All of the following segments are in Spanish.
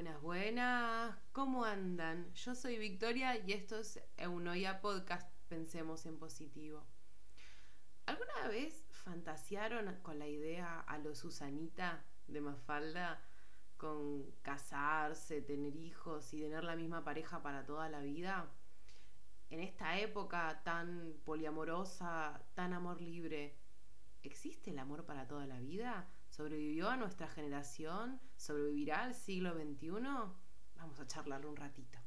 Buenas, buenas. ¿Cómo andan? Yo soy Victoria y esto es Eunoia Podcast Pensemos en Positivo. ¿Alguna vez fantasearon con la idea a lo Susanita de Mafalda con casarse, tener hijos y tener la misma pareja para toda la vida? En esta época tan poliamorosa, tan amor libre, ¿existe el amor para toda la vida? ¿Sobrevivió a nuestra generación? ¿Sobrevivirá al siglo XXI? Vamos a charlarlo un ratito.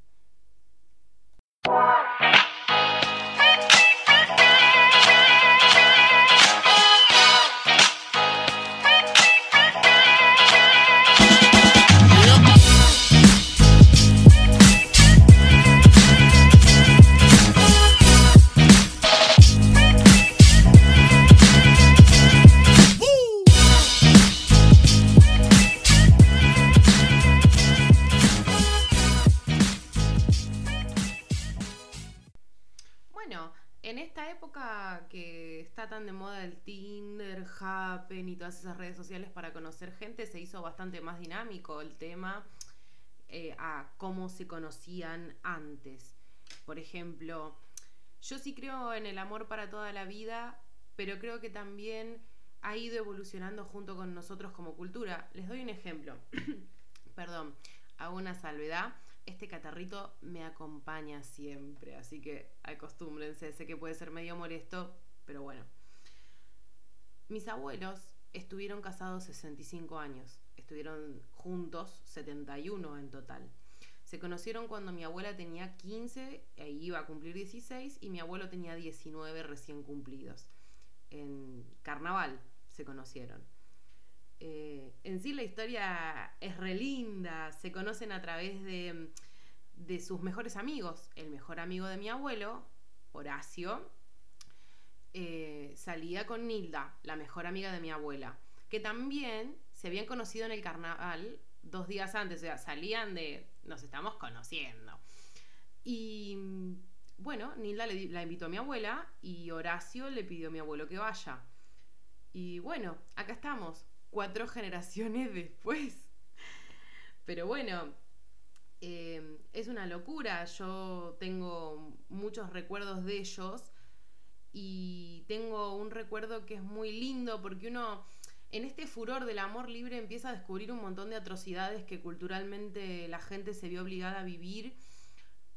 Bueno, en esta época que está tan de moda el Tinder, Happen y todas esas redes sociales para conocer gente, se hizo bastante más dinámico el tema eh, a cómo se conocían antes. Por ejemplo, yo sí creo en el amor para toda la vida, pero creo que también ha ido evolucionando junto con nosotros como cultura. Les doy un ejemplo. Perdón, hago una salvedad este catarrito me acompaña siempre, así que acostúmbrense, sé que puede ser medio molesto, pero bueno. Mis abuelos estuvieron casados 65 años, estuvieron juntos 71 en total. Se conocieron cuando mi abuela tenía 15 e iba a cumplir 16 y mi abuelo tenía 19 recién cumplidos. En carnaval se conocieron. Eh, en sí la historia es relinda, se conocen a través de, de, sus mejores amigos. El mejor amigo de mi abuelo, Horacio, eh, salía con Nilda, la mejor amiga de mi abuela, que también se habían conocido en el carnaval dos días antes, o sea, salían de, nos estamos conociendo. Y bueno, Nilda la invitó a mi abuela y Horacio le pidió a mi abuelo que vaya. Y bueno, acá estamos, cuatro generaciones después. Pero bueno, eh, es una locura. Yo tengo muchos recuerdos de ellos y tengo un recuerdo que es muy lindo porque uno en este furor del amor libre empieza a descubrir un montón de atrocidades que culturalmente la gente se vio obligada a vivir,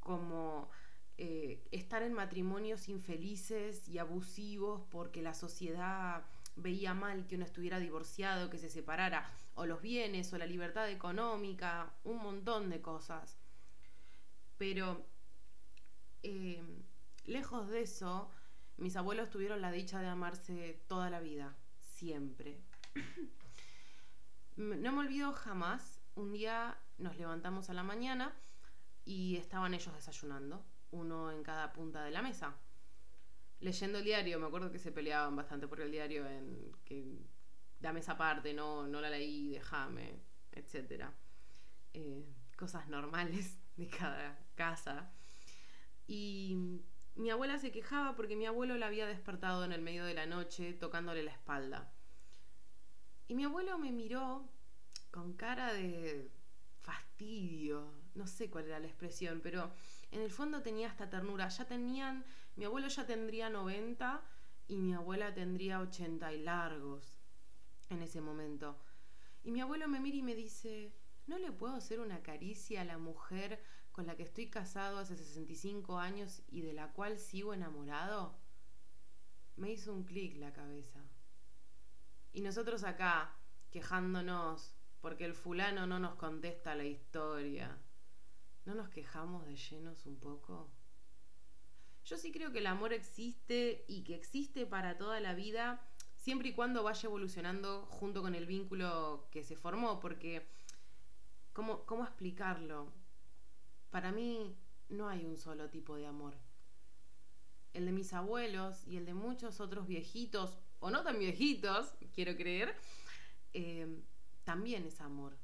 como eh, estar en matrimonios infelices y abusivos porque la sociedad veía mal que uno estuviera divorciado, que se separara, o los bienes, o la libertad económica, un montón de cosas. Pero eh, lejos de eso, mis abuelos tuvieron la dicha de amarse toda la vida, siempre. no me olvido jamás, un día nos levantamos a la mañana y estaban ellos desayunando, uno en cada punta de la mesa leyendo el diario, me acuerdo que se peleaban bastante por el diario en que dame esa parte, no, no la leí, déjame, etc. Eh, cosas normales de cada casa. Y mi abuela se quejaba porque mi abuelo la había despertado en el medio de la noche tocándole la espalda. Y mi abuelo me miró con cara de no sé cuál era la expresión, pero en el fondo tenía esta ternura. Ya tenían, mi abuelo ya tendría 90 y mi abuela tendría 80 y largos en ese momento. Y mi abuelo me mira y me dice, ¿no le puedo hacer una caricia a la mujer con la que estoy casado hace 65 años y de la cual sigo enamorado? Me hizo un clic la cabeza. Y nosotros acá, quejándonos porque el fulano no nos contesta la historia ¿No nos quejamos de llenos un poco? Yo sí creo que el amor existe y que existe para toda la vida, siempre y cuando vaya evolucionando junto con el vínculo que se formó, porque, ¿cómo, cómo explicarlo? Para mí no hay un solo tipo de amor. El de mis abuelos y el de muchos otros viejitos, o no tan viejitos, quiero creer, eh, también es amor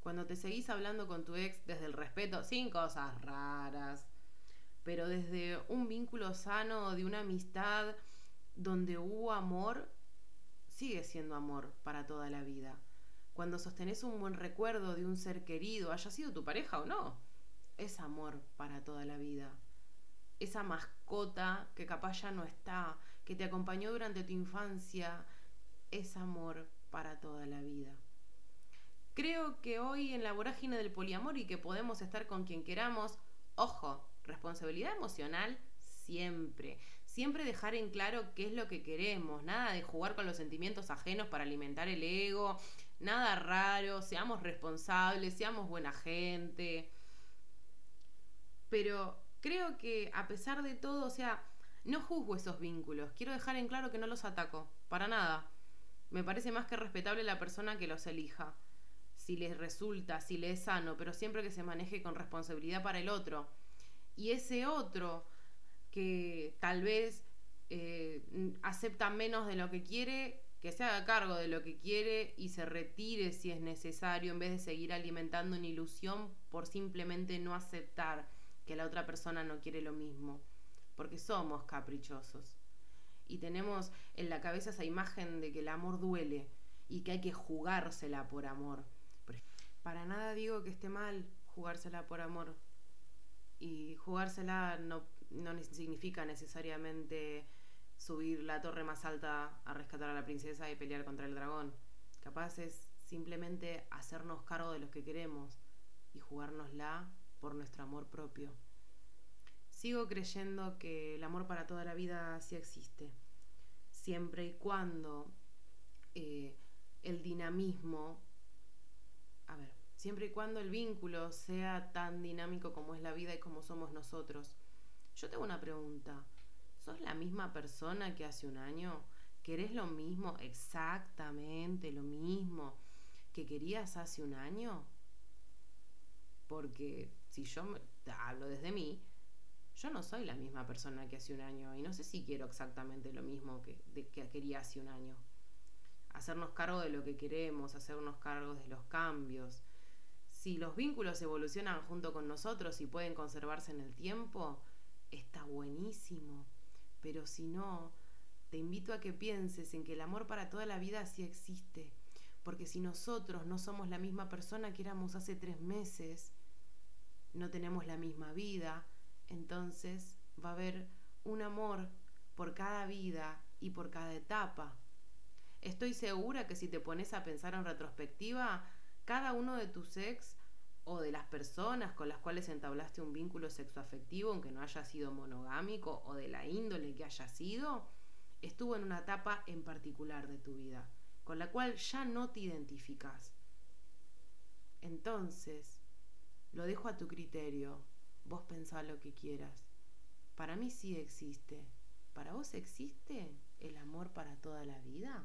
cuando te seguís hablando con tu ex desde el respeto, sin cosas raras, pero desde un vínculo sano, de una amistad donde hubo amor, sigue siendo amor para toda la vida. cuando sostenés un buen recuerdo de un ser querido, haya sido tu pareja o no, es amor para toda la vida. Esa mascota que capaz ya no está, que te acompañó durante tu infancia, es amor para toda la vida. Creo que hoy en la vorágine del poliamor y que podemos estar con quien queramos, ojo, responsabilidad emocional siempre. Siempre dejar en claro qué es lo que queremos, nada de jugar con los sentimientos ajenos para alimentar el ego, nada raro, seamos responsables, seamos buena gente. Pero creo que a pesar de todo, o sea, no juzgo esos vínculos, quiero dejar en claro que no los ataco, para nada. Me parece más que respetable la persona que los elija, si les resulta, si les es sano, pero siempre que se maneje con responsabilidad para el otro. Y ese otro que tal vez eh, acepta menos de lo que quiere, que se haga cargo de lo que quiere y se retire si es necesario, en vez de seguir alimentando una ilusión por simplemente no aceptar que la otra persona no quiere lo mismo, porque somos caprichosos. Y tenemos en la cabeza esa imagen de que el amor duele y que hay que jugársela por amor. Para nada digo que esté mal jugársela por amor. Y jugársela no, no significa necesariamente subir la torre más alta a rescatar a la princesa y pelear contra el dragón. Capaz es simplemente hacernos cargo de los que queremos y jugárnosla por nuestro amor propio. Sigo creyendo que el amor para toda la vida sí existe, siempre y cuando eh, el dinamismo, a ver, siempre y cuando el vínculo sea tan dinámico como es la vida y como somos nosotros. Yo tengo una pregunta. ¿Sos la misma persona que hace un año? ¿Querés lo mismo, exactamente lo mismo que querías hace un año? Porque si yo hablo desde mí, yo no soy la misma persona que hace un año y no sé si quiero exactamente lo mismo que, que quería hace un año. Hacernos cargo de lo que queremos, hacernos cargo de los cambios. Si los vínculos evolucionan junto con nosotros y pueden conservarse en el tiempo, está buenísimo. Pero si no, te invito a que pienses en que el amor para toda la vida sí existe. Porque si nosotros no somos la misma persona que éramos hace tres meses, no tenemos la misma vida, entonces va a haber un amor por cada vida y por cada etapa. Estoy segura que si te pones a pensar en retrospectiva, cada uno de tus ex o de las personas con las cuales entablaste un vínculo sexoafectivo, aunque no haya sido monogámico o de la índole que haya sido, estuvo en una etapa en particular de tu vida, con la cual ya no te identificas. Entonces, lo dejo a tu criterio, vos pensá lo que quieras. Para mí sí existe. ¿Para vos existe el amor para toda la vida?